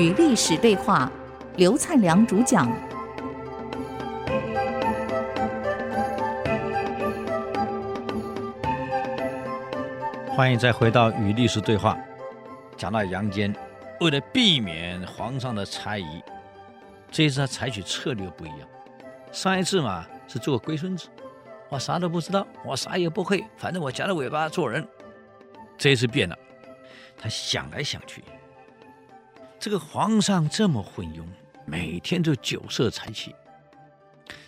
与历史对话，刘灿良主讲。欢迎再回到与历史对话。讲到杨坚，为了避免皇上的猜疑，这一次他采取策略不一样。上一次嘛是做个龟孙子，我啥都不知道，我啥也不会，反正我夹着尾巴做人。这一次变了。他想来想去，这个皇上这么昏庸，每天都酒色财气，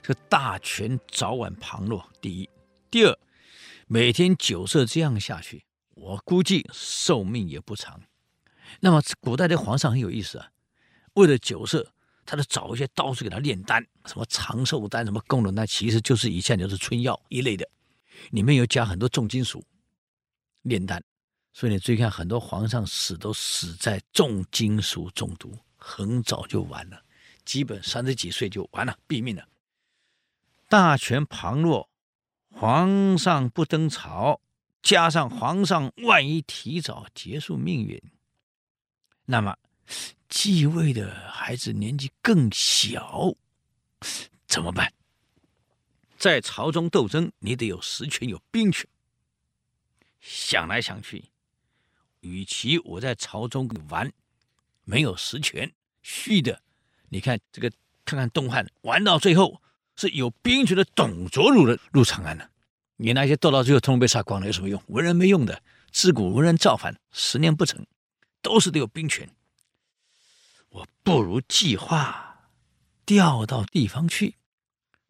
这大权早晚旁落。第一，第二，每天酒色这样下去，我估计寿命也不长。那么古代的皇上很有意思啊，为了酒色，他就找一些道士给他炼丹，什么长寿丹、什么功能丹，其实就是以前就是春药一类的，里面有加很多重金属，炼丹。所以你注意看，很多皇上死都死在重金属中毒，很早就完了，基本三十几岁就完了，毙命了。大权旁落，皇上不登朝，加上皇上万一提早结束命运，那么继位的孩子年纪更小，怎么办？在朝中斗争，你得有实权，有兵权。想来想去。与其我在朝中玩，没有实权，虚的，你看这个，看看东汉玩到最后是有兵权的董卓入了入长安了，你那些斗到最后通通被杀光了，有什么用？文人没用的，自古文人造反，十年不成，都是得有兵权。我不如计划调到地方去，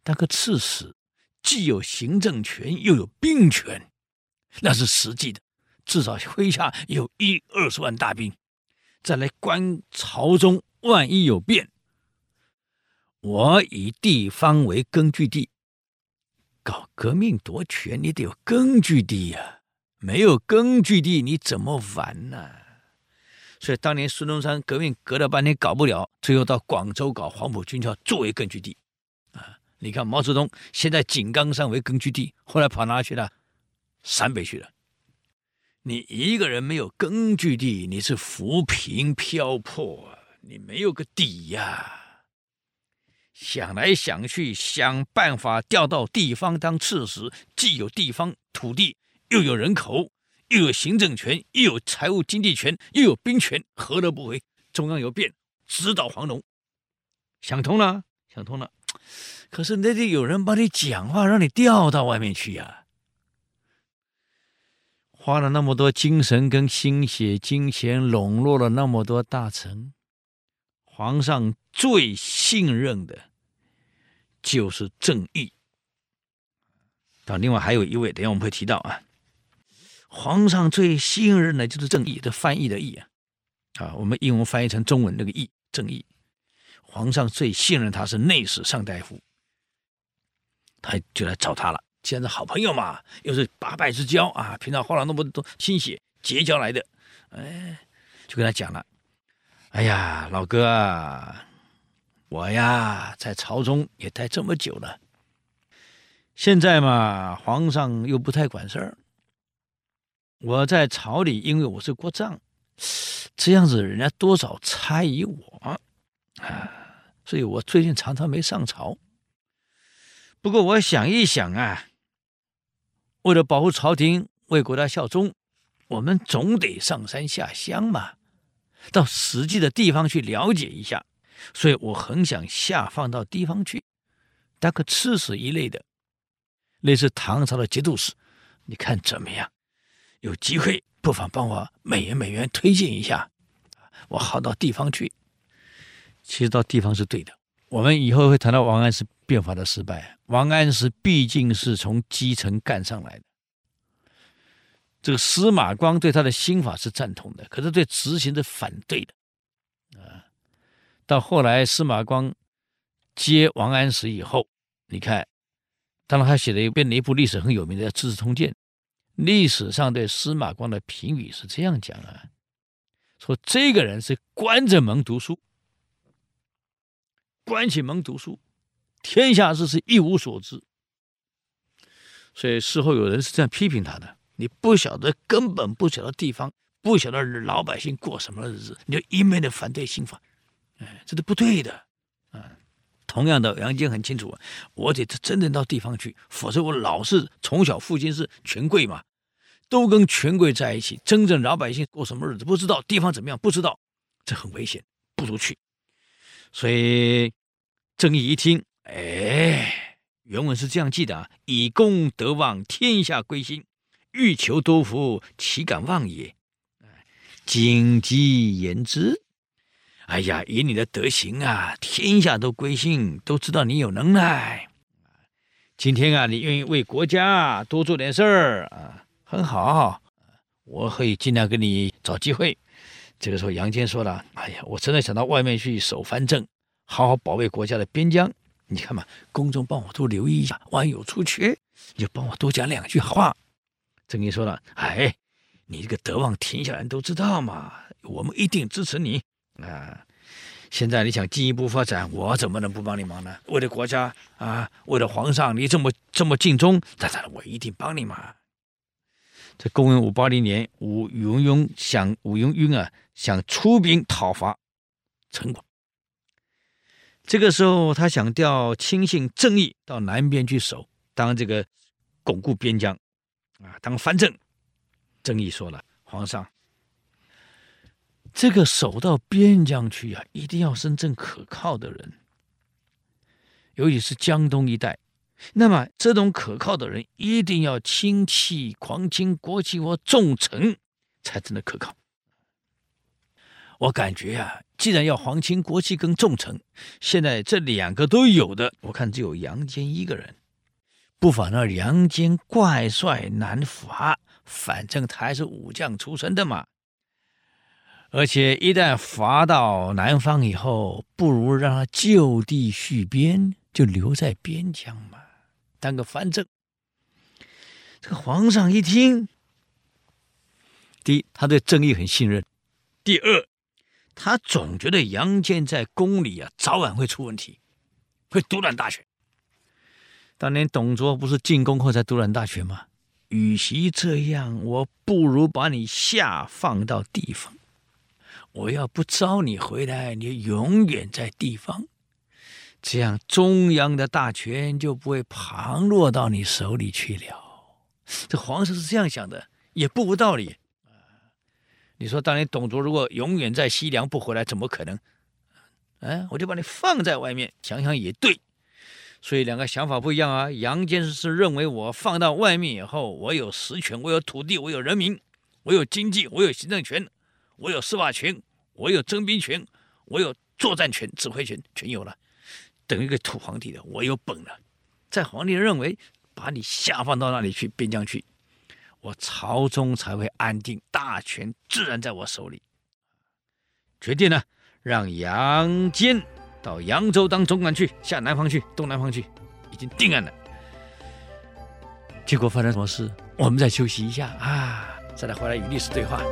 当个刺史，既有行政权又有兵权，那是实际的。至少麾下有一二十万大兵，再来观朝中，万一有变，我以地方为根据地，搞革命夺权，你得有根据地呀、没有根据地，你怎么玩呢？所以当年孙中山革命隔了半天搞不了，最后到广州搞黄埔军校作为根据地，啊，你看毛泽东现在井冈山为根据地，后来跑哪去了？陕北去了。你一个人没有根据地，你是浮萍漂泊，你没有个底呀。想来想去，想办法调到地方当刺史，既有地方土地，又有人口，又有行政权，又有财务经济权，又有兵权，何乐不为？中央有变，直捣黄龙。想通了，想通了。可是那得有人帮你讲话，让你调到外面去呀。花了那么多精神跟心血、金钱，笼络了那么多大臣，皇上最信任的，就是郑毅。啊，另外还有一位，等下我们会提到啊。皇上最信任的就是郑义，这翻译的译啊，啊，我们英文翻译成中文那个义”，正义。皇上最信任他是内史上大夫，他就来找他了。既然是好朋友嘛，又是八拜之交啊，平常花了那么多心血结交来的，哎，就跟他讲了，哎呀，老哥啊，我呀在朝中也待这么久了，现在嘛，皇上又不太管事儿，我在朝里，因为我是国丈，这样子人家多少猜疑我啊，所以我最近常常没上朝。不过我想一想啊。为了保护朝廷，为国家效忠，我们总得上山下乡嘛，到实际的地方去了解一下。所以我很想下放到地方去，当个刺史一类的，类似唐朝的节度使。你看怎么样？有机会不妨帮我美言美言推荐一下，我好到地方去。其实到地方是对的。我们以后会谈到王安石变法的失败。王安石毕竟是从基层干上来的，这个司马光对他的新法是赞同的，可是对执行是反对的。啊，到后来司马光接王安石以后，你看，当然他写了一编了一部历史很有名的《资治通鉴》，历史上对司马光的评语是这样讲啊，说这个人是关着门读书。关起门读书，天下事是一无所知。所以事后有人是这样批评他的：你不晓得，根本不晓得地方，不晓得老百姓过什么日子，你就一昧的反对新法，哎，这是不对的。啊，同样的，杨坚很清楚，我得真正到地方去，否则我老是从小父亲是权贵嘛，都跟权贵在一起，真正老百姓过什么日子不知道，地方怎么样不知道，这很危险，不如去。所以郑义一听，哎，原文是这样记的啊：以功德望，天下归心；欲求多福，岂敢忘也？谨记言之。哎呀，以你的德行啊，天下都归心，都知道你有能耐。今天啊，你愿意为国家多做点事儿啊，很好。我会尽量给你找机会。这个时候，杨坚说了：“哎呀，我真的想到外面去守藩镇，好好保卫国家的边疆。你看嘛，宫中帮我多留意一下，万一有出缺，你就帮我多讲两句话。”郑义说了：“哎，你这个德望，天下人都知道嘛，我们一定支持你。”啊，现在你想进一步发展，我怎么能不帮你忙呢？为了国家啊，为了皇上，你这么这么尽忠，当然我一定帮你嘛。在公元五八零年，武允雍想武允雍啊，想出兵讨伐陈广。这个时候，他想调亲信郑义到南边去守，当这个巩固边疆啊，当藩镇。郑义说了，皇上。这个守到边疆去啊，一定要真正可靠的人，尤其是江东一带。那么这种可靠的人，一定要亲戚、皇亲国戚或重臣，才真的可靠。我感觉啊，既然要皇亲国戚跟重臣，现在这两个都有的，我看只有杨坚一个人。不妨让杨坚挂帅南伐，反正他还是武将出身的嘛。而且一旦伐到南方以后，不如让他就地续边，就留在边疆嘛，当个藩镇。这个皇上一听，第一，他对郑义很信任；第二，他总觉得杨坚在宫里啊，早晚会出问题，会独揽大权。当年董卓不是进宫后才独揽大权吗？与其这样，我不如把你下放到地方。我要不招你回来，你永远在地方，这样中央的大权就不会旁落到你手里去了。这皇上是这样想的，也不无道理。你说当年董卓如果永远在西凉不回来，怎么可能？哎，我就把你放在外面，想想也对。所以两个想法不一样啊。杨坚是认为我放到外面以后，我有实权，我有土地，我有人民，我有经济，我有行政权。我有司法权，我有征兵权，我有作战权、指挥权，全有了，等于个土皇帝的，我有本了。在皇帝认为，把你下放到那里去边疆去，我朝中才会安定，大权自然在我手里。决定呢，让杨坚到扬州当总管去，下南方去，东南方去，已经定案了。结果发生什么事？我们再休息一下啊，再来回来与历史对话。